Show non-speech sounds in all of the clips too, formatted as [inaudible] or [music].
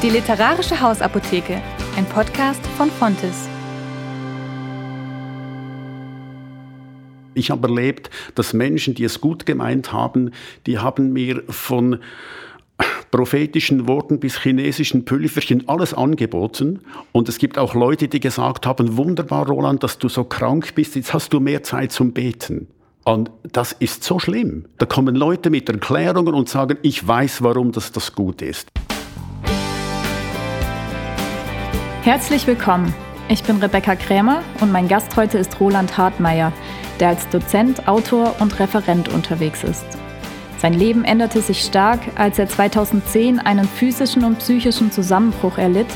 Die Literarische Hausapotheke, ein Podcast von Fontes. Ich habe erlebt, dass Menschen, die es gut gemeint haben, die haben mir von prophetischen Worten bis chinesischen Pülverchen alles angeboten. Und es gibt auch Leute, die gesagt haben, wunderbar, Roland, dass du so krank bist, jetzt hast du mehr Zeit zum Beten. Und das ist so schlimm. Da kommen Leute mit Erklärungen und sagen, ich weiß, warum das, das gut ist. Herzlich willkommen. Ich bin Rebecca Krämer und mein Gast heute ist Roland Hartmeier, der als Dozent, Autor und Referent unterwegs ist. Sein Leben änderte sich stark, als er 2010 einen physischen und psychischen Zusammenbruch erlitt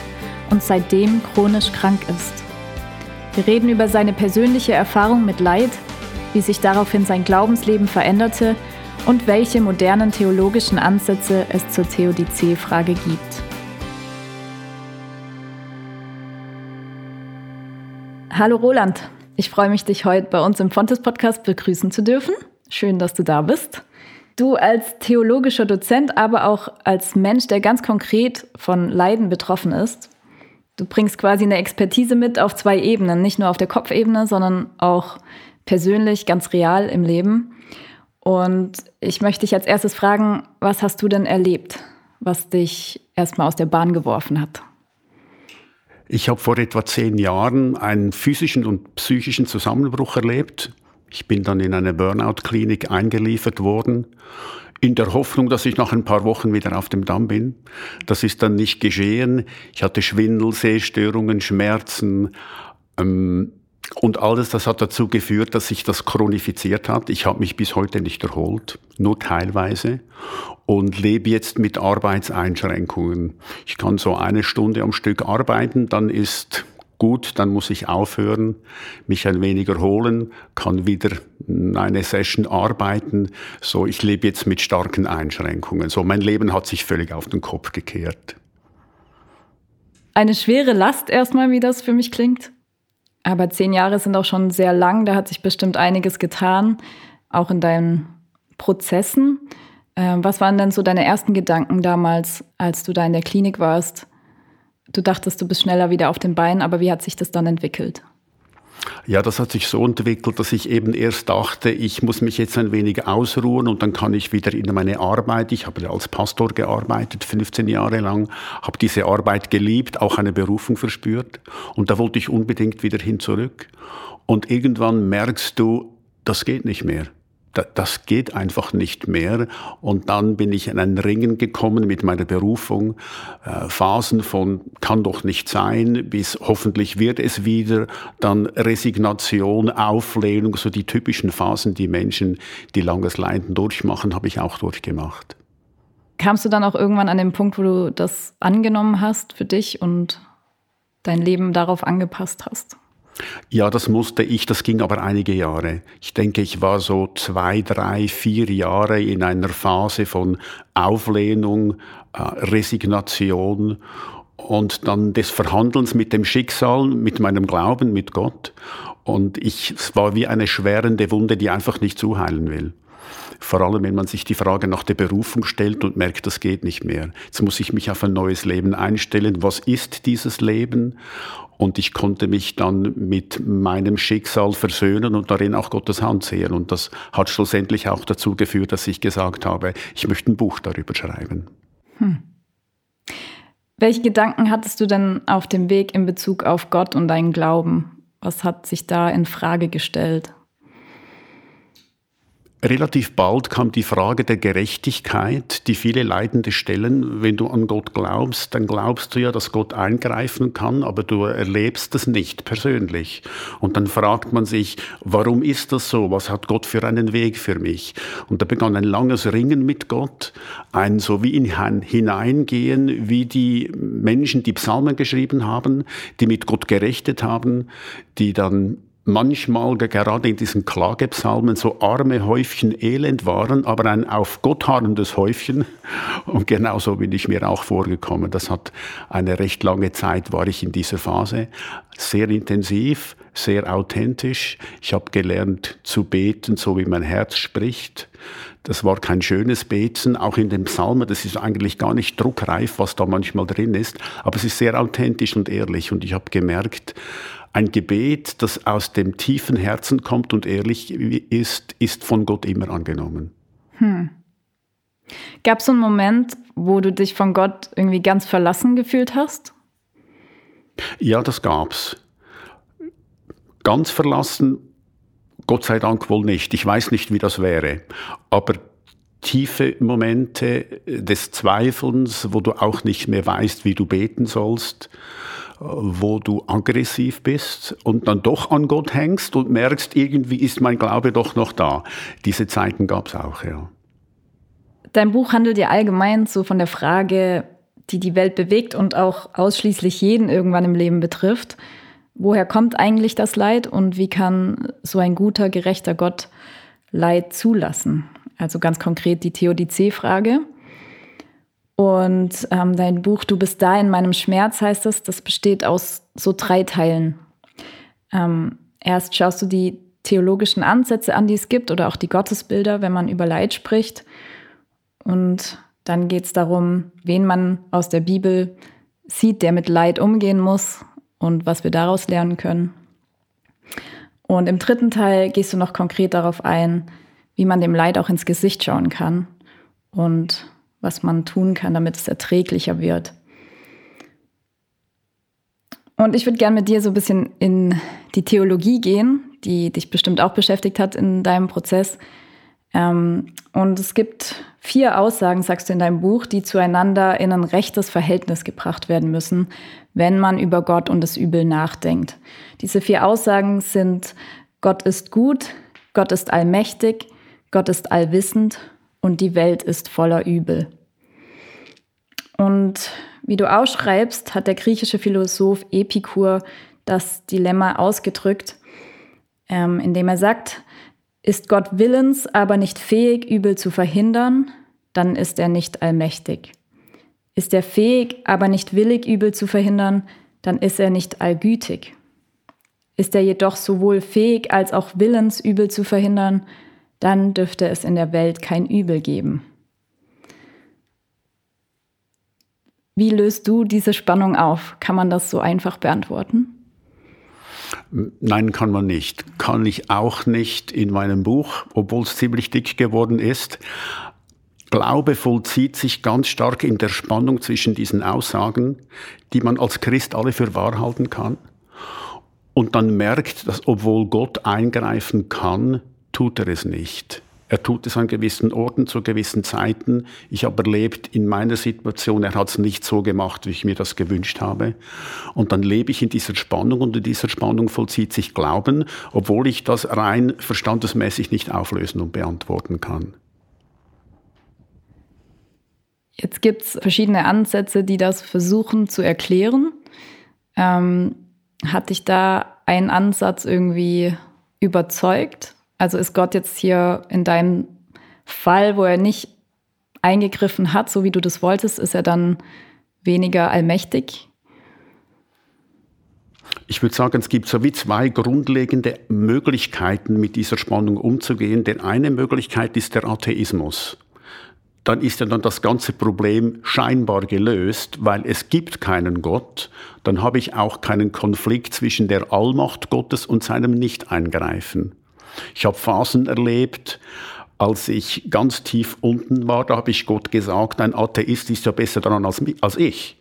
und seitdem chronisch krank ist. Wir reden über seine persönliche Erfahrung mit Leid, wie sich daraufhin sein Glaubensleben veränderte und welche modernen theologischen Ansätze es zur Theodizee-Frage gibt. Hallo Roland, ich freue mich, dich heute bei uns im Fontes Podcast begrüßen zu dürfen. Schön, dass du da bist. Du als theologischer Dozent, aber auch als Mensch, der ganz konkret von Leiden betroffen ist. Du bringst quasi eine Expertise mit auf zwei Ebenen, nicht nur auf der Kopfebene, sondern auch persönlich, ganz real im Leben. Und ich möchte dich als erstes fragen, was hast du denn erlebt, was dich erstmal aus der Bahn geworfen hat? Ich habe vor etwa zehn Jahren einen physischen und psychischen Zusammenbruch erlebt. Ich bin dann in eine Burnout-Klinik eingeliefert worden, in der Hoffnung, dass ich nach ein paar Wochen wieder auf dem Damm bin. Das ist dann nicht geschehen. Ich hatte Schwindel, Sehstörungen, Schmerzen, ähm, und alles das hat dazu geführt, dass sich das chronifiziert hat. Ich habe mich bis heute nicht erholt, nur teilweise und lebe jetzt mit Arbeitseinschränkungen. Ich kann so eine Stunde am Stück arbeiten, dann ist gut, dann muss ich aufhören, mich ein wenig erholen, kann wieder eine Session arbeiten. So, ich lebe jetzt mit starken Einschränkungen. So, mein Leben hat sich völlig auf den Kopf gekehrt. Eine schwere Last erstmal, wie das für mich klingt. Aber zehn Jahre sind auch schon sehr lang, da hat sich bestimmt einiges getan, auch in deinen Prozessen. Ähm, was waren denn so deine ersten Gedanken damals, als du da in der Klinik warst? Du dachtest, du bist schneller wieder auf den Beinen, aber wie hat sich das dann entwickelt? Ja, das hat sich so entwickelt, dass ich eben erst dachte, ich muss mich jetzt ein wenig ausruhen und dann kann ich wieder in meine Arbeit. Ich habe als Pastor gearbeitet, 15 Jahre lang, habe diese Arbeit geliebt, auch eine Berufung verspürt und da wollte ich unbedingt wieder hin zurück. Und irgendwann merkst du, das geht nicht mehr das geht einfach nicht mehr. Und dann bin ich in ein Ringen gekommen mit meiner Berufung. Äh, Phasen von kann doch nicht sein, bis hoffentlich wird es wieder. Dann Resignation, Auflehnung, so die typischen Phasen, die Menschen, die langes Leiden durchmachen, habe ich auch durchgemacht. Kamst du dann auch irgendwann an den Punkt, wo du das angenommen hast für dich und dein Leben darauf angepasst hast? Ja, das musste ich, das ging aber einige Jahre. Ich denke, ich war so zwei, drei, vier Jahre in einer Phase von Auflehnung, äh, Resignation und dann des Verhandelns mit dem Schicksal, mit meinem Glauben, mit Gott. Und ich, es war wie eine schwerende Wunde, die einfach nicht zuheilen will. Vor allem, wenn man sich die Frage nach der Berufung stellt und merkt, das geht nicht mehr. Jetzt muss ich mich auf ein neues Leben einstellen. Was ist dieses Leben? Und ich konnte mich dann mit meinem Schicksal versöhnen und darin auch Gottes Hand sehen. Und das hat schlussendlich auch dazu geführt, dass ich gesagt habe, ich möchte ein Buch darüber schreiben. Hm. Welche Gedanken hattest du denn auf dem Weg in Bezug auf Gott und deinen Glauben? Was hat sich da in Frage gestellt? Relativ bald kam die Frage der Gerechtigkeit, die viele Leidende stellen. Wenn du an Gott glaubst, dann glaubst du ja, dass Gott eingreifen kann, aber du erlebst das nicht persönlich. Und dann fragt man sich, warum ist das so? Was hat Gott für einen Weg für mich? Und da begann ein langes Ringen mit Gott, ein so wie in hineingehen, wie die Menschen, die Psalmen geschrieben haben, die mit Gott gerechtet haben, die dann manchmal gerade in diesen Klagepsalmen so arme Häufchen Elend waren, aber ein auf Gott harrendes Häufchen. Und genauso bin ich mir auch vorgekommen. Das hat eine recht lange Zeit, war ich in dieser Phase. Sehr intensiv, sehr authentisch. Ich habe gelernt zu beten, so wie mein Herz spricht. Das war kein schönes Beten, auch in dem Psalmen, das ist eigentlich gar nicht druckreif, was da manchmal drin ist, aber es ist sehr authentisch und ehrlich und ich habe gemerkt, ein Gebet, das aus dem tiefen Herzen kommt und ehrlich ist, ist von Gott immer angenommen. Hm. Gab es einen Moment, wo du dich von Gott irgendwie ganz verlassen gefühlt hast? Ja, das gab's. Ganz verlassen, Gott sei Dank wohl nicht. Ich weiß nicht, wie das wäre. Aber tiefe Momente des Zweifelns, wo du auch nicht mehr weißt, wie du beten sollst, wo du aggressiv bist und dann doch an Gott hängst und merkst, irgendwie ist mein Glaube doch noch da. Diese Zeiten gab es auch, ja. Dein Buch handelt ja allgemein so von der Frage, die die Welt bewegt und auch ausschließlich jeden irgendwann im Leben betrifft. Woher kommt eigentlich das Leid und wie kann so ein guter, gerechter Gott Leid zulassen? Also ganz konkret die Theodizee-Frage. Und ähm, dein Buch Du bist da in meinem Schmerz heißt es, das besteht aus so drei Teilen. Ähm, erst schaust du die theologischen Ansätze an, die es gibt, oder auch die Gottesbilder, wenn man über Leid spricht. Und dann geht es darum, wen man aus der Bibel sieht, der mit Leid umgehen muss und was wir daraus lernen können. Und im dritten Teil gehst du noch konkret darauf ein, wie man dem Leid auch ins Gesicht schauen kann und was man tun kann, damit es erträglicher wird. Und ich würde gerne mit dir so ein bisschen in die Theologie gehen, die dich bestimmt auch beschäftigt hat in deinem Prozess. Ähm, und es gibt vier Aussagen, sagst du in deinem Buch, die zueinander in ein rechtes Verhältnis gebracht werden müssen, wenn man über Gott und das Übel nachdenkt. Diese vier Aussagen sind, Gott ist gut, Gott ist allmächtig, Gott ist allwissend und die Welt ist voller Übel. Und wie du ausschreibst, hat der griechische Philosoph Epikur das Dilemma ausgedrückt, ähm, indem er sagt, ist Gott willens, aber nicht fähig, Übel zu verhindern, dann ist er nicht allmächtig. Ist er fähig, aber nicht willig, Übel zu verhindern, dann ist er nicht allgütig. Ist er jedoch sowohl fähig als auch willens, Übel zu verhindern, dann dürfte es in der Welt kein Übel geben. Wie löst du diese Spannung auf? Kann man das so einfach beantworten? Nein, kann man nicht. Kann ich auch nicht in meinem Buch, obwohl es ziemlich dick geworden ist. Glaube vollzieht sich ganz stark in der Spannung zwischen diesen Aussagen, die man als Christ alle für wahr halten kann. Und dann merkt, dass obwohl Gott eingreifen kann, tut er es nicht. Er tut es an gewissen Orten zu gewissen Zeiten. Ich habe erlebt in meiner Situation, er hat es nicht so gemacht, wie ich mir das gewünscht habe. Und dann lebe ich in dieser Spannung und in dieser Spannung vollzieht sich Glauben, obwohl ich das rein verstandesmäßig nicht auflösen und beantworten kann. Jetzt gibt es verschiedene Ansätze, die das versuchen zu erklären. Ähm, hat dich da ein Ansatz irgendwie überzeugt? Also ist Gott jetzt hier in deinem Fall, wo er nicht eingegriffen hat, so wie du das wolltest, ist er dann weniger allmächtig? Ich würde sagen, es gibt so wie zwei grundlegende Möglichkeiten, mit dieser Spannung umzugehen. Denn eine Möglichkeit ist der Atheismus. Dann ist ja dann das ganze Problem scheinbar gelöst, weil es gibt keinen Gott. Dann habe ich auch keinen Konflikt zwischen der Allmacht Gottes und seinem Nicht-Eingreifen. Ich habe Phasen erlebt, als ich ganz tief unten war, da habe ich Gott gesagt, ein Atheist ist ja besser daran als, als ich.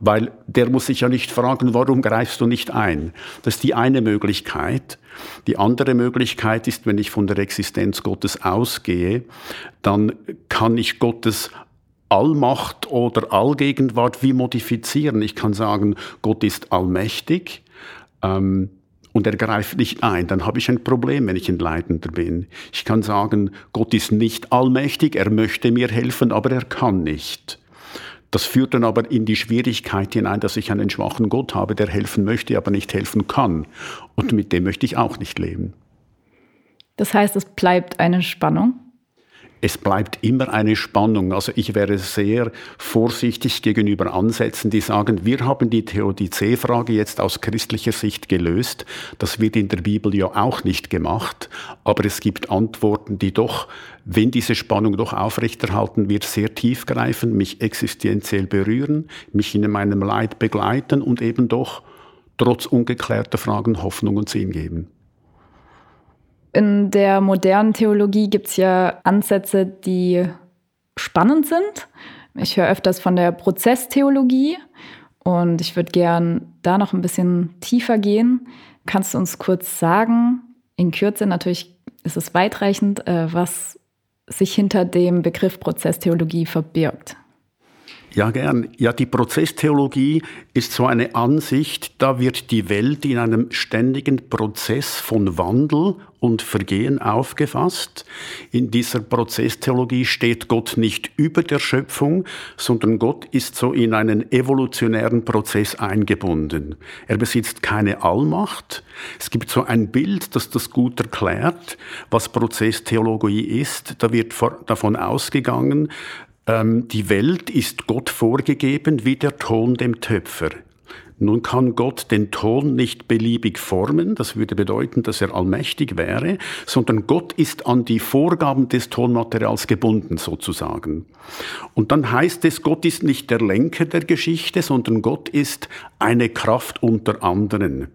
Weil der muss sich ja nicht fragen, warum greifst du nicht ein? Das ist die eine Möglichkeit. Die andere Möglichkeit ist, wenn ich von der Existenz Gottes ausgehe, dann kann ich Gottes Allmacht oder Allgegenwart wie modifizieren. Ich kann sagen, Gott ist allmächtig. Ähm, und er greift nicht ein, dann habe ich ein Problem, wenn ich ein Leidender bin. Ich kann sagen, Gott ist nicht allmächtig, er möchte mir helfen, aber er kann nicht. Das führt dann aber in die Schwierigkeit hinein, dass ich einen schwachen Gott habe, der helfen möchte, aber nicht helfen kann. Und mit dem möchte ich auch nicht leben. Das heißt, es bleibt eine Spannung? Es bleibt immer eine Spannung. Also ich wäre sehr vorsichtig gegenüber Ansätzen, die sagen, wir haben die Theodizee-Frage jetzt aus christlicher Sicht gelöst. Das wird in der Bibel ja auch nicht gemacht. Aber es gibt Antworten, die doch, wenn diese Spannung doch aufrechterhalten wird, sehr tiefgreifen, mich existenziell berühren, mich in meinem Leid begleiten und eben doch trotz ungeklärter Fragen Hoffnung und Sinn geben. In der modernen Theologie gibt es ja Ansätze, die spannend sind. Ich höre öfters von der Prozesstheologie und ich würde gern da noch ein bisschen tiefer gehen. Kannst du uns kurz sagen, in Kürze natürlich ist es weitreichend, äh, was sich hinter dem Begriff Prozesstheologie verbirgt? Ja, gern. Ja, die Prozesstheologie ist so eine Ansicht, da wird die Welt in einem ständigen Prozess von Wandel und Vergehen aufgefasst. In dieser Prozesstheologie steht Gott nicht über der Schöpfung, sondern Gott ist so in einen evolutionären Prozess eingebunden. Er besitzt keine Allmacht. Es gibt so ein Bild, das das gut erklärt, was Prozesstheologie ist. Da wird davon ausgegangen, ähm, die Welt ist Gott vorgegeben wie der Ton dem Töpfer. Nun kann Gott den Ton nicht beliebig formen, das würde bedeuten, dass er allmächtig wäre, sondern Gott ist an die Vorgaben des Tonmaterials gebunden sozusagen. Und dann heißt es, Gott ist nicht der Lenker der Geschichte, sondern Gott ist eine Kraft unter anderen.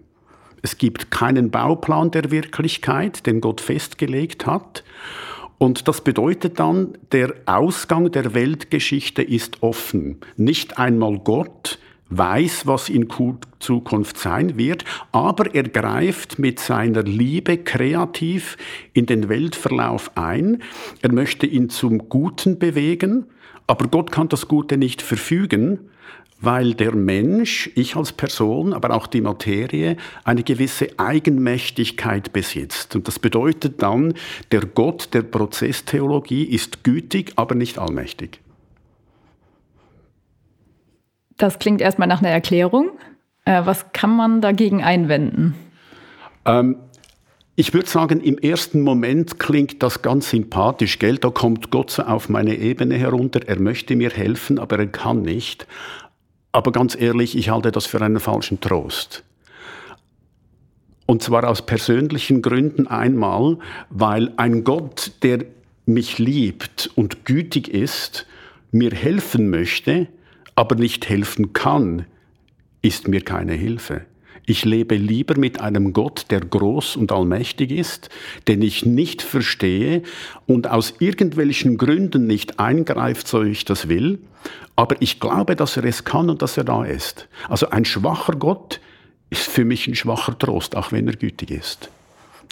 Es gibt keinen Bauplan der Wirklichkeit, den Gott festgelegt hat. Und das bedeutet dann, der Ausgang der Weltgeschichte ist offen. Nicht einmal Gott weiß, was in Zukunft sein wird, aber er greift mit seiner Liebe kreativ in den Weltverlauf ein. Er möchte ihn zum Guten bewegen, aber Gott kann das Gute nicht verfügen, weil der Mensch, ich als Person, aber auch die Materie, eine gewisse Eigenmächtigkeit besitzt. Und das bedeutet dann, der Gott der Prozesstheologie ist gütig, aber nicht allmächtig. Das klingt erstmal nach einer Erklärung. Äh, was kann man dagegen einwenden? Ähm, ich würde sagen, im ersten Moment klingt das ganz sympathisch, gell? Da kommt Gott so auf meine Ebene herunter, er möchte mir helfen, aber er kann nicht. Aber ganz ehrlich, ich halte das für einen falschen Trost. Und zwar aus persönlichen Gründen einmal, weil ein Gott, der mich liebt und gütig ist, mir helfen möchte, aber nicht helfen kann, ist mir keine Hilfe. Ich lebe lieber mit einem Gott, der groß und allmächtig ist, den ich nicht verstehe und aus irgendwelchen Gründen nicht eingreift, so ich das will. Aber ich glaube, dass er es kann und dass er da ist. Also ein schwacher Gott ist für mich ein schwacher Trost, auch wenn er gütig ist.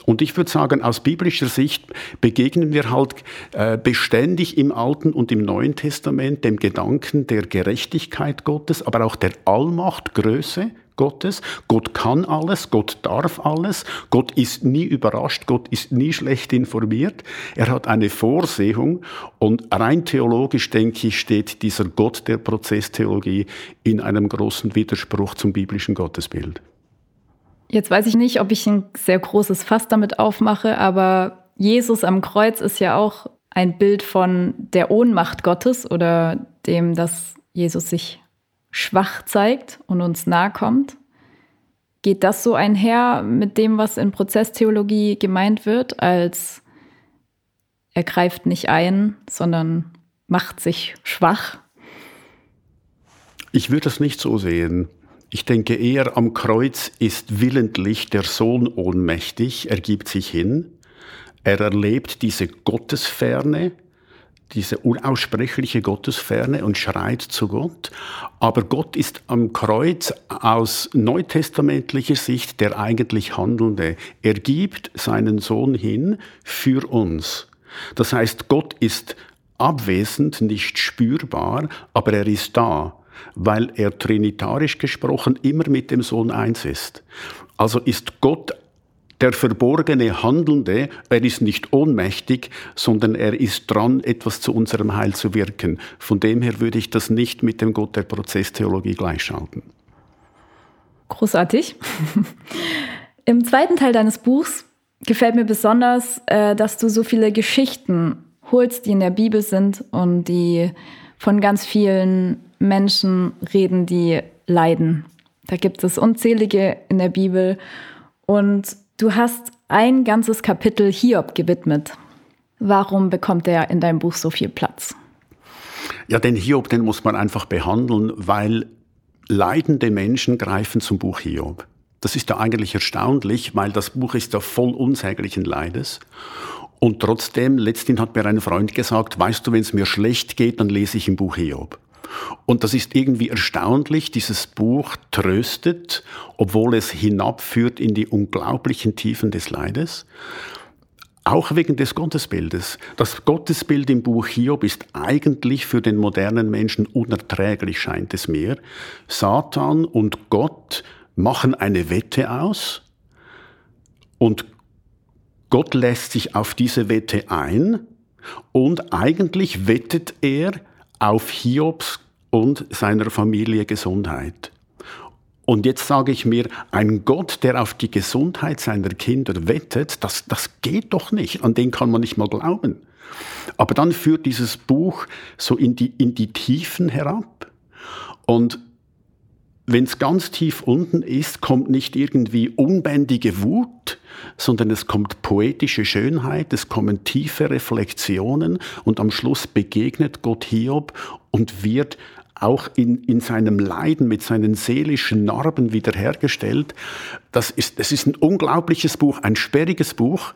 Und ich würde sagen, aus biblischer Sicht begegnen wir halt äh, beständig im Alten und im Neuen Testament dem Gedanken der Gerechtigkeit Gottes, aber auch der Allmacht, Größe Gottes. Gott kann alles, Gott darf alles, Gott ist nie überrascht, Gott ist nie schlecht informiert. Er hat eine Vorsehung und rein theologisch, denke ich, steht dieser Gott der Prozesstheologie in einem großen Widerspruch zum biblischen Gottesbild. Jetzt weiß ich nicht, ob ich ein sehr großes Fass damit aufmache, aber Jesus am Kreuz ist ja auch ein Bild von der Ohnmacht Gottes oder dem, dass Jesus sich schwach zeigt und uns nahe kommt. Geht das so einher mit dem, was in Prozesstheologie gemeint wird, als er greift nicht ein, sondern macht sich schwach? Ich würde das nicht so sehen. Ich denke eher, am Kreuz ist willentlich der Sohn ohnmächtig, er gibt sich hin, er erlebt diese Gottesferne, diese unaussprechliche Gottesferne und schreit zu Gott. Aber Gott ist am Kreuz aus neutestamentlicher Sicht der eigentlich Handelnde. Er gibt seinen Sohn hin für uns. Das heißt, Gott ist abwesend, nicht spürbar, aber er ist da weil er trinitarisch gesprochen immer mit dem Sohn eins ist. Also ist Gott der verborgene Handelnde, er ist nicht ohnmächtig, sondern er ist dran, etwas zu unserem Heil zu wirken. Von dem her würde ich das nicht mit dem Gott der Prozesstheologie gleichschalten. Großartig. [laughs] Im zweiten Teil deines Buchs gefällt mir besonders, äh, dass du so viele Geschichten holst, die in der Bibel sind und die von ganz vielen Menschen reden, die leiden. Da gibt es unzählige in der Bibel. Und du hast ein ganzes Kapitel Hiob gewidmet. Warum bekommt er in deinem Buch so viel Platz? Ja, den Hiob, den muss man einfach behandeln, weil leidende Menschen greifen zum Buch Hiob. Das ist ja eigentlich erstaunlich, weil das Buch ist ja voll unsäglichen Leides. Und trotzdem, letztendlich hat mir ein Freund gesagt, weißt du, wenn es mir schlecht geht, dann lese ich im Buch Hiob. Und das ist irgendwie erstaunlich. Dieses Buch tröstet, obwohl es hinabführt in die unglaublichen Tiefen des Leides. Auch wegen des Gottesbildes. Das Gottesbild im Buch Hiob ist eigentlich für den modernen Menschen unerträglich, scheint es mir. Satan und Gott machen eine Wette aus und Gott lässt sich auf diese Wette ein und eigentlich wettet er auf Hiobs und seiner Familie Gesundheit. Und jetzt sage ich mir, ein Gott, der auf die Gesundheit seiner Kinder wettet, das, das geht doch nicht. An den kann man nicht mal glauben. Aber dann führt dieses Buch so in die, in die Tiefen herab. Und wenn es ganz tief unten ist, kommt nicht irgendwie unbändige Wut, sondern es kommt poetische Schönheit, es kommen tiefe Reflexionen und am Schluss begegnet Gott Hiob und wird auch in, in seinem Leiden mit seinen seelischen Narben wiederhergestellt. Das ist, das ist ein unglaubliches Buch, ein sperriges Buch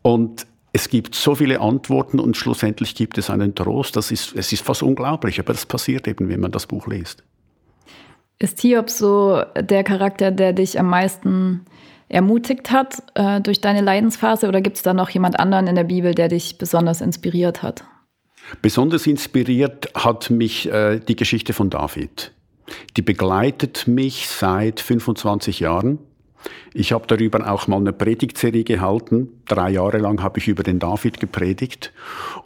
und es gibt so viele Antworten und schlussendlich gibt es einen Trost. Das ist, es ist fast unglaublich, aber das passiert eben, wenn man das Buch liest. Ist Hiob so der Charakter, der dich am meisten ermutigt hat äh, durch deine Leidensphase oder gibt es da noch jemand anderen in der Bibel, der dich besonders inspiriert hat? Besonders inspiriert hat mich äh, die Geschichte von David. Die begleitet mich seit 25 Jahren. Ich habe darüber auch mal eine Predigtserie gehalten. Drei Jahre lang habe ich über den David gepredigt.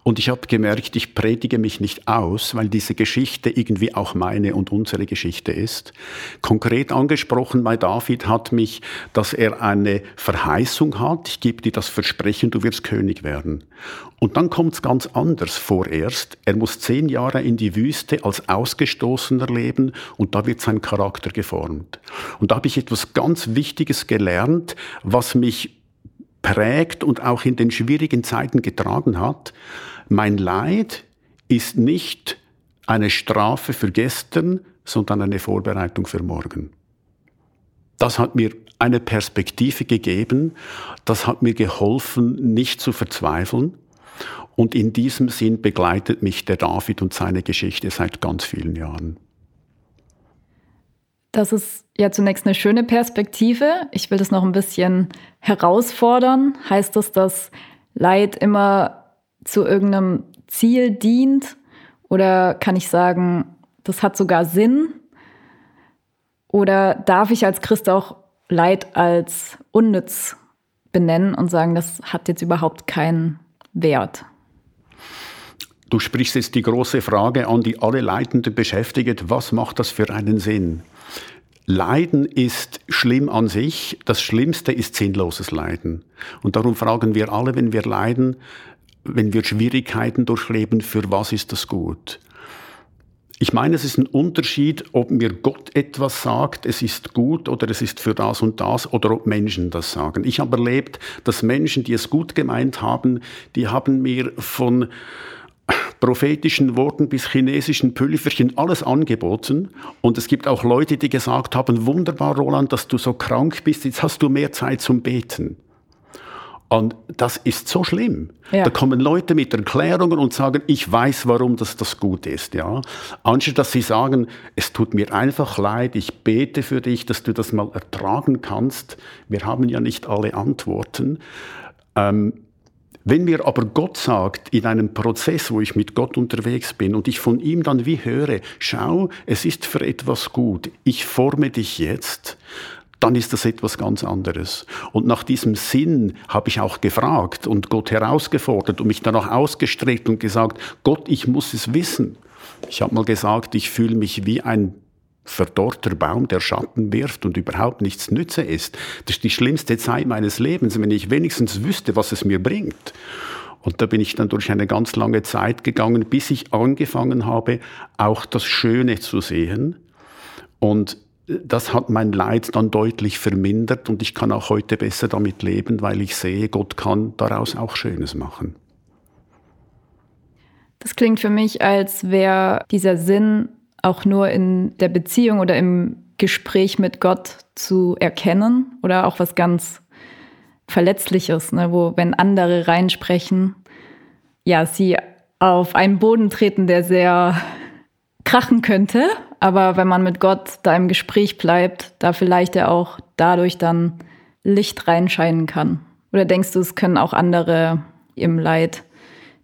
Und ich habe gemerkt, ich predige mich nicht aus, weil diese Geschichte irgendwie auch meine und unsere Geschichte ist. Konkret angesprochen bei David hat mich, dass er eine Verheißung hat. Ich gebe dir das Versprechen, du wirst König werden. Und dann kommt es ganz anders vorerst. Er muss zehn Jahre in die Wüste als Ausgestoßener leben und da wird sein Charakter geformt. Und da habe ich etwas ganz Wichtiges gelernt, was mich prägt und auch in den schwierigen Zeiten getragen hat. Mein Leid ist nicht eine Strafe für gestern, sondern eine Vorbereitung für morgen. Das hat mir eine Perspektive gegeben, das hat mir geholfen, nicht zu verzweifeln, und in diesem Sinn begleitet mich der David und seine Geschichte seit ganz vielen Jahren. Das ist ja zunächst eine schöne Perspektive. Ich will das noch ein bisschen herausfordern. Heißt das, dass Leid immer zu irgendeinem Ziel dient? Oder kann ich sagen, das hat sogar Sinn? Oder darf ich als Christ auch Leid als unnütz benennen und sagen, das hat jetzt überhaupt keinen Wert? Du sprichst jetzt die große Frage an, die alle Leitenden beschäftigt. Was macht das für einen Sinn? Leiden ist schlimm an sich. Das Schlimmste ist sinnloses Leiden. Und darum fragen wir alle, wenn wir leiden, wenn wir Schwierigkeiten durchleben, für was ist das gut? Ich meine, es ist ein Unterschied, ob mir Gott etwas sagt, es ist gut oder es ist für das und das, oder ob Menschen das sagen. Ich habe erlebt, dass Menschen, die es gut gemeint haben, die haben mir von prophetischen Worten bis chinesischen Pülverchen alles angeboten. Und es gibt auch Leute, die gesagt haben, wunderbar, Roland, dass du so krank bist, jetzt hast du mehr Zeit zum Beten. Und das ist so schlimm. Ja. Da kommen Leute mit Erklärungen und sagen, ich weiß, warum das, das gut ist. Ja? Anstatt dass sie sagen, es tut mir einfach leid, ich bete für dich, dass du das mal ertragen kannst. Wir haben ja nicht alle Antworten. Ähm, wenn mir aber Gott sagt, in einem Prozess, wo ich mit Gott unterwegs bin und ich von ihm dann wie höre, schau, es ist für etwas gut, ich forme dich jetzt, dann ist das etwas ganz anderes. Und nach diesem Sinn habe ich auch gefragt und Gott herausgefordert und mich danach ausgestreckt und gesagt, Gott, ich muss es wissen. Ich habe mal gesagt, ich fühle mich wie ein verdorrter Baum, der Schatten wirft und überhaupt nichts nütze ist. Das ist die schlimmste Zeit meines Lebens, wenn ich wenigstens wüsste, was es mir bringt. Und da bin ich dann durch eine ganz lange Zeit gegangen, bis ich angefangen habe, auch das Schöne zu sehen. Und das hat mein Leid dann deutlich vermindert und ich kann auch heute besser damit leben, weil ich sehe, Gott kann daraus auch Schönes machen. Das klingt für mich, als wäre dieser Sinn auch nur in der Beziehung oder im Gespräch mit Gott zu erkennen oder auch was ganz Verletzliches, ne, wo wenn andere reinsprechen, ja, sie auf einen Boden treten, der sehr krachen könnte, aber wenn man mit Gott da im Gespräch bleibt, da vielleicht er auch dadurch dann Licht reinscheinen kann. Oder denkst du, es können auch andere im Leid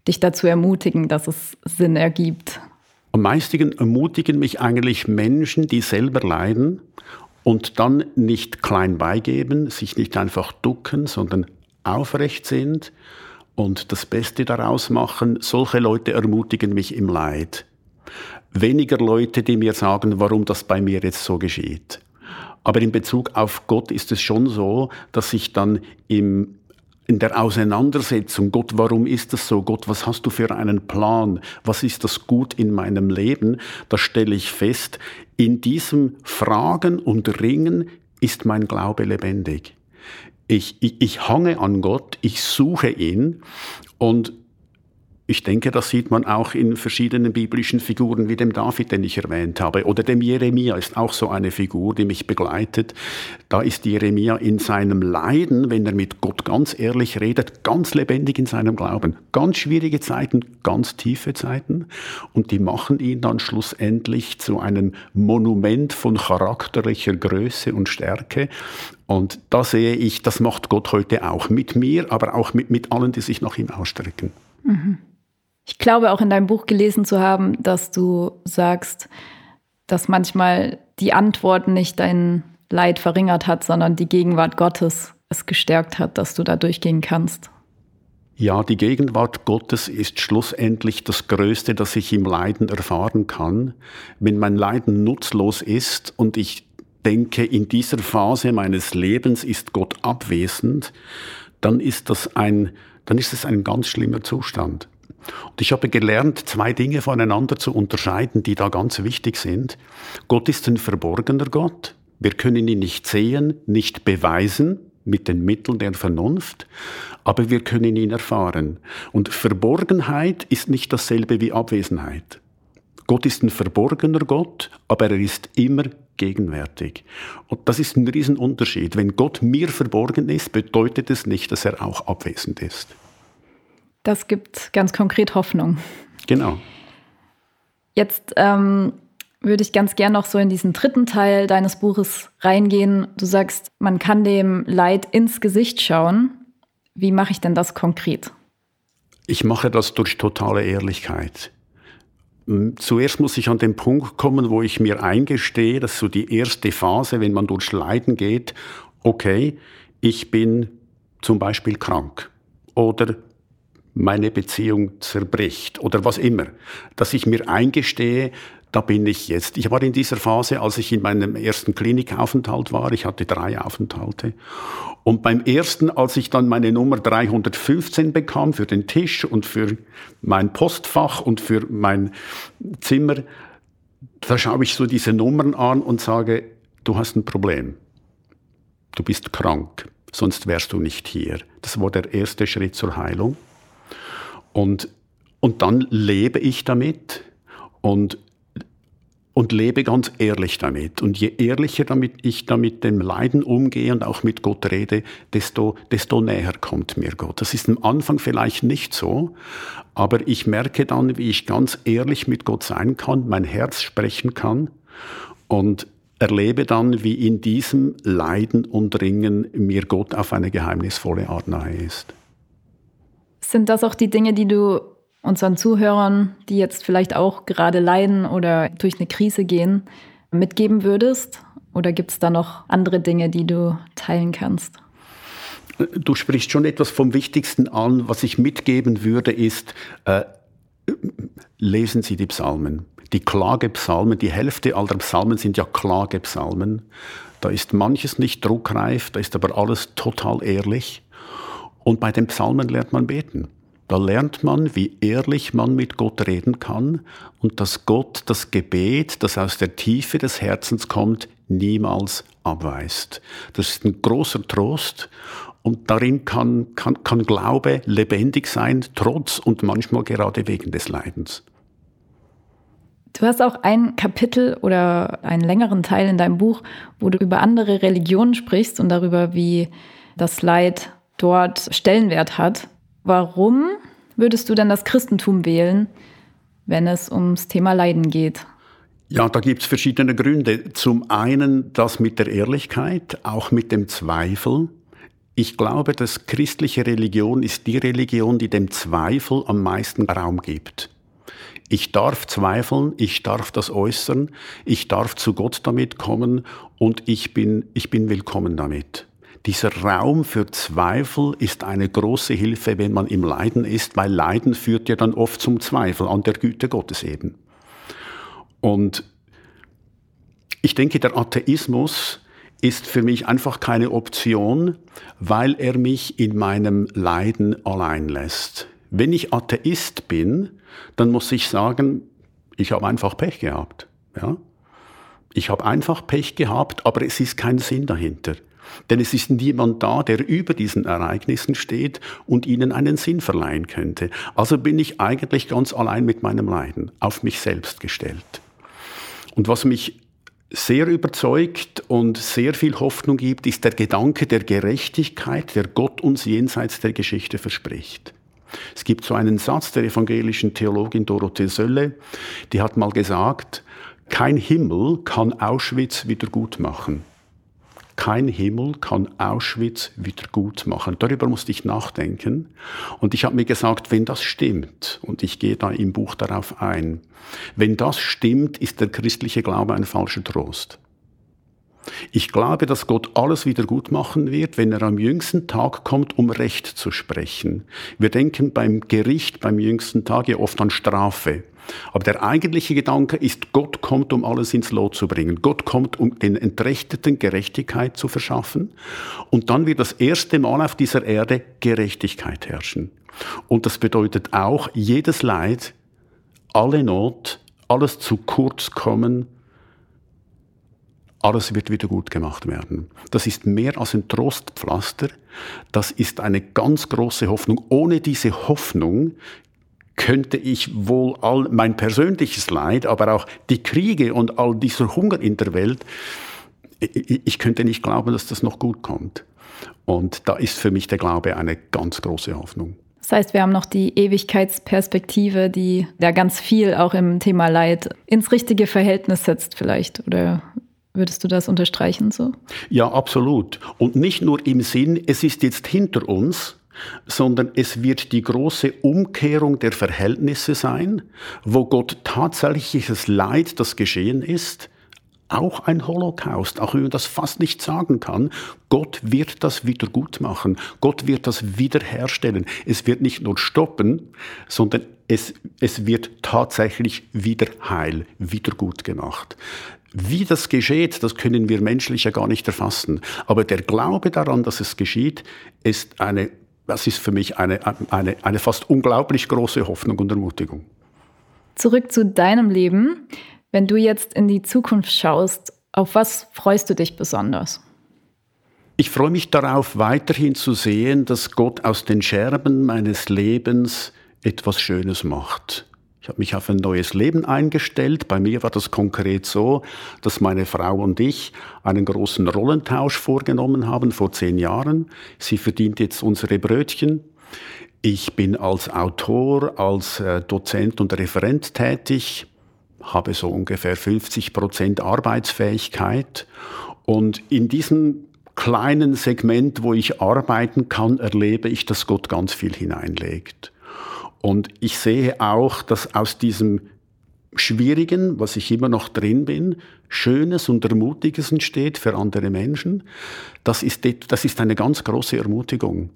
dich dazu ermutigen, dass es Sinn ergibt? Am meisten ermutigen mich eigentlich Menschen, die selber leiden und dann nicht klein beigeben, sich nicht einfach ducken, sondern aufrecht sind und das Beste daraus machen. Solche Leute ermutigen mich im Leid. Weniger Leute, die mir sagen, warum das bei mir jetzt so geschieht. Aber in Bezug auf Gott ist es schon so, dass ich dann im in der Auseinandersetzung, Gott, warum ist das so? Gott, was hast du für einen Plan? Was ist das Gut in meinem Leben? Da stelle ich fest, in diesem Fragen und Ringen ist mein Glaube lebendig. Ich, ich, ich hange an Gott, ich suche ihn und ich denke, das sieht man auch in verschiedenen biblischen Figuren wie dem David, den ich erwähnt habe, oder dem Jeremia ist auch so eine Figur, die mich begleitet. Da ist Jeremia in seinem Leiden, wenn er mit Gott ganz ehrlich redet, ganz lebendig in seinem Glauben. Ganz schwierige Zeiten, ganz tiefe Zeiten und die machen ihn dann schlussendlich zu einem Monument von charakterlicher Größe und Stärke. Und da sehe ich, das macht Gott heute auch mit mir, aber auch mit, mit allen, die sich nach ihm ausstrecken. Mhm. Ich glaube auch in deinem Buch gelesen zu haben, dass du sagst, dass manchmal die Antwort nicht dein Leid verringert hat, sondern die Gegenwart Gottes es gestärkt hat, dass du da durchgehen kannst. Ja, die Gegenwart Gottes ist schlussendlich das Größte, das ich im Leiden erfahren kann. Wenn mein Leiden nutzlos ist und ich denke, in dieser Phase meines Lebens ist Gott abwesend, dann ist das ein, dann ist es ein ganz schlimmer Zustand. Und ich habe gelernt, zwei Dinge voneinander zu unterscheiden, die da ganz wichtig sind. Gott ist ein verborgener Gott. Wir können ihn nicht sehen, nicht beweisen mit den Mitteln der Vernunft, aber wir können ihn erfahren. Und Verborgenheit ist nicht dasselbe wie Abwesenheit. Gott ist ein verborgener Gott, aber er ist immer gegenwärtig. Und das ist ein Riesenunterschied. Wenn Gott mir verborgen ist, bedeutet es nicht, dass er auch abwesend ist. Das gibt ganz konkret Hoffnung. Genau. Jetzt ähm, würde ich ganz gern noch so in diesen dritten Teil deines Buches reingehen. Du sagst, man kann dem Leid ins Gesicht schauen. Wie mache ich denn das konkret? Ich mache das durch totale Ehrlichkeit. Zuerst muss ich an den Punkt kommen, wo ich mir eingestehe, das ist so die erste Phase, wenn man durch Leiden geht, okay, ich bin zum Beispiel krank oder meine Beziehung zerbricht oder was immer, dass ich mir eingestehe, da bin ich jetzt. Ich war in dieser Phase, als ich in meinem ersten Klinikaufenthalt war, ich hatte drei Aufenthalte. Und beim ersten, als ich dann meine Nummer 315 bekam für den Tisch und für mein Postfach und für mein Zimmer, da schaue ich so diese Nummern an und sage, du hast ein Problem. Du bist krank, sonst wärst du nicht hier. Das war der erste Schritt zur Heilung. Und, und dann lebe ich damit und, und lebe ganz ehrlich damit. Und je ehrlicher damit ich damit dem Leiden umgehe und auch mit Gott rede, desto, desto näher kommt mir Gott. Das ist am Anfang vielleicht nicht so, aber ich merke dann, wie ich ganz ehrlich mit Gott sein kann, mein Herz sprechen kann und erlebe dann, wie in diesem Leiden und Ringen mir Gott auf eine geheimnisvolle Art nahe ist. Sind das auch die Dinge, die du unseren Zuhörern, die jetzt vielleicht auch gerade leiden oder durch eine Krise gehen, mitgeben würdest? Oder gibt es da noch andere Dinge, die du teilen kannst? Du sprichst schon etwas vom Wichtigsten an. Was ich mitgeben würde, ist, äh, lesen Sie die Psalmen. Die Klagepsalmen, die Hälfte aller Psalmen sind ja Klagepsalmen. Da ist manches nicht druckreif, da ist aber alles total ehrlich. Und bei den Psalmen lernt man beten. Da lernt man, wie ehrlich man mit Gott reden kann und dass Gott das Gebet, das aus der Tiefe des Herzens kommt, niemals abweist. Das ist ein großer Trost und darin kann, kann, kann Glaube lebendig sein, trotz und manchmal gerade wegen des Leidens. Du hast auch ein Kapitel oder einen längeren Teil in deinem Buch, wo du über andere Religionen sprichst und darüber, wie das Leid dort Stellenwert hat. Warum würdest du denn das Christentum wählen, wenn es ums Thema Leiden geht? Ja, da gibt es verschiedene Gründe. Zum einen das mit der Ehrlichkeit, auch mit dem Zweifel. Ich glaube, dass christliche Religion ist die Religion, die dem Zweifel am meisten Raum gibt. Ich darf zweifeln, ich darf das äußern, ich darf zu Gott damit kommen und ich bin, ich bin willkommen damit. Dieser Raum für Zweifel ist eine große Hilfe, wenn man im Leiden ist, weil Leiden führt ja dann oft zum Zweifel an der Güte Gottes eben. Und ich denke, der Atheismus ist für mich einfach keine Option, weil er mich in meinem Leiden allein lässt. Wenn ich Atheist bin, dann muss ich sagen, ich habe einfach Pech gehabt. Ja? Ich habe einfach Pech gehabt, aber es ist kein Sinn dahinter. Denn es ist niemand da, der über diesen Ereignissen steht und ihnen einen Sinn verleihen könnte. Also bin ich eigentlich ganz allein mit meinem Leiden, auf mich selbst gestellt. Und was mich sehr überzeugt und sehr viel Hoffnung gibt, ist der Gedanke der Gerechtigkeit, der Gott uns jenseits der Geschichte verspricht. Es gibt so einen Satz der evangelischen Theologin Dorothee Sölle, die hat mal gesagt, kein Himmel kann Auschwitz wieder gut machen. Kein Himmel kann Auschwitz wieder gut machen. Darüber musste ich nachdenken. Und ich habe mir gesagt, wenn das stimmt, und ich gehe da im Buch darauf ein, wenn das stimmt, ist der christliche Glaube ein falscher Trost. Ich glaube, dass Gott alles wieder gut machen wird, wenn er am jüngsten Tag kommt, um Recht zu sprechen. Wir denken beim Gericht, beim jüngsten Tag ja oft an Strafe. Aber der eigentliche Gedanke ist, Gott kommt, um alles ins Lot zu bringen. Gott kommt, um den Entrechteten Gerechtigkeit zu verschaffen. Und dann wird das erste Mal auf dieser Erde Gerechtigkeit herrschen. Und das bedeutet auch, jedes Leid, alle Not, alles zu kurz kommen, alles wird wieder gut gemacht werden. Das ist mehr als ein Trostpflaster. Das ist eine ganz große Hoffnung. Ohne diese Hoffnung könnte ich wohl all mein persönliches Leid, aber auch die Kriege und all dieser Hunger in der Welt, ich könnte nicht glauben, dass das noch gut kommt. Und da ist für mich der Glaube eine ganz große Hoffnung. Das heißt, wir haben noch die Ewigkeitsperspektive, die ja ganz viel auch im Thema Leid ins richtige Verhältnis setzt vielleicht. Oder Würdest du das unterstreichen so? Ja, absolut. Und nicht nur im Sinn, es ist jetzt hinter uns, sondern es wird die große Umkehrung der Verhältnisse sein, wo Gott tatsächliches Leid, das geschehen ist, auch ein Holocaust, auch wenn man das fast nicht sagen kann, Gott wird das wieder gut machen. Gott wird das wiederherstellen. Es wird nicht nur stoppen, sondern es, es wird tatsächlich wieder heil, wieder gut gemacht. Wie das geschieht, das können wir menschlich ja gar nicht erfassen. Aber der Glaube daran, dass es geschieht, ist eine, das ist für mich eine, eine, eine fast unglaublich große Hoffnung und Ermutigung. Zurück zu deinem Leben. Wenn du jetzt in die Zukunft schaust, auf was freust du dich besonders? Ich freue mich darauf, weiterhin zu sehen, dass Gott aus den Scherben meines Lebens etwas Schönes macht. Habe mich auf ein neues Leben eingestellt. Bei mir war das konkret so, dass meine Frau und ich einen großen Rollentausch vorgenommen haben vor zehn Jahren. Sie verdient jetzt unsere Brötchen. Ich bin als Autor, als äh, Dozent und Referent tätig, habe so ungefähr 50 Prozent Arbeitsfähigkeit. Und in diesem kleinen Segment, wo ich arbeiten kann, erlebe ich, dass Gott ganz viel hineinlegt. Und ich sehe auch, dass aus diesem Schwierigen, was ich immer noch drin bin, Schönes und Ermutiges entsteht für andere Menschen. Das ist, das ist eine ganz große Ermutigung.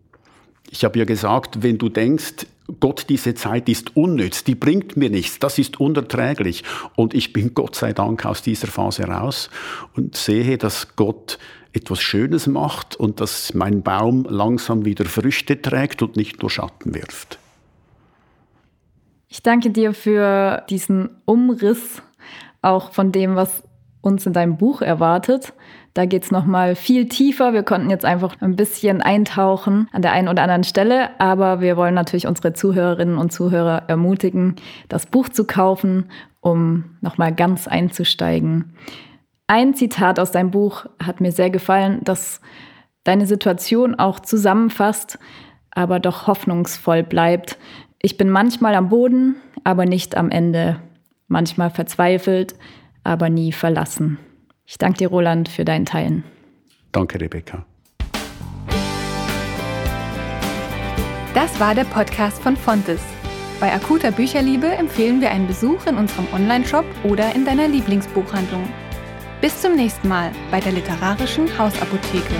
Ich habe ja gesagt, wenn du denkst, Gott, diese Zeit ist unnütz, die bringt mir nichts, das ist unerträglich. Und ich bin Gott sei Dank aus dieser Phase raus und sehe, dass Gott etwas Schönes macht und dass mein Baum langsam wieder Früchte trägt und nicht nur Schatten wirft. Ich danke dir für diesen Umriss auch von dem, was uns in deinem Buch erwartet. Da geht es nochmal viel tiefer. Wir konnten jetzt einfach ein bisschen eintauchen an der einen oder anderen Stelle, aber wir wollen natürlich unsere Zuhörerinnen und Zuhörer ermutigen, das Buch zu kaufen, um nochmal ganz einzusteigen. Ein Zitat aus deinem Buch hat mir sehr gefallen, das deine Situation auch zusammenfasst, aber doch hoffnungsvoll bleibt. Ich bin manchmal am Boden, aber nicht am Ende. Manchmal verzweifelt, aber nie verlassen. Ich danke dir, Roland, für dein Teilen. Danke, Rebecca. Das war der Podcast von Fontes. Bei akuter Bücherliebe empfehlen wir einen Besuch in unserem Onlineshop oder in deiner Lieblingsbuchhandlung. Bis zum nächsten Mal bei der literarischen Hausapotheke.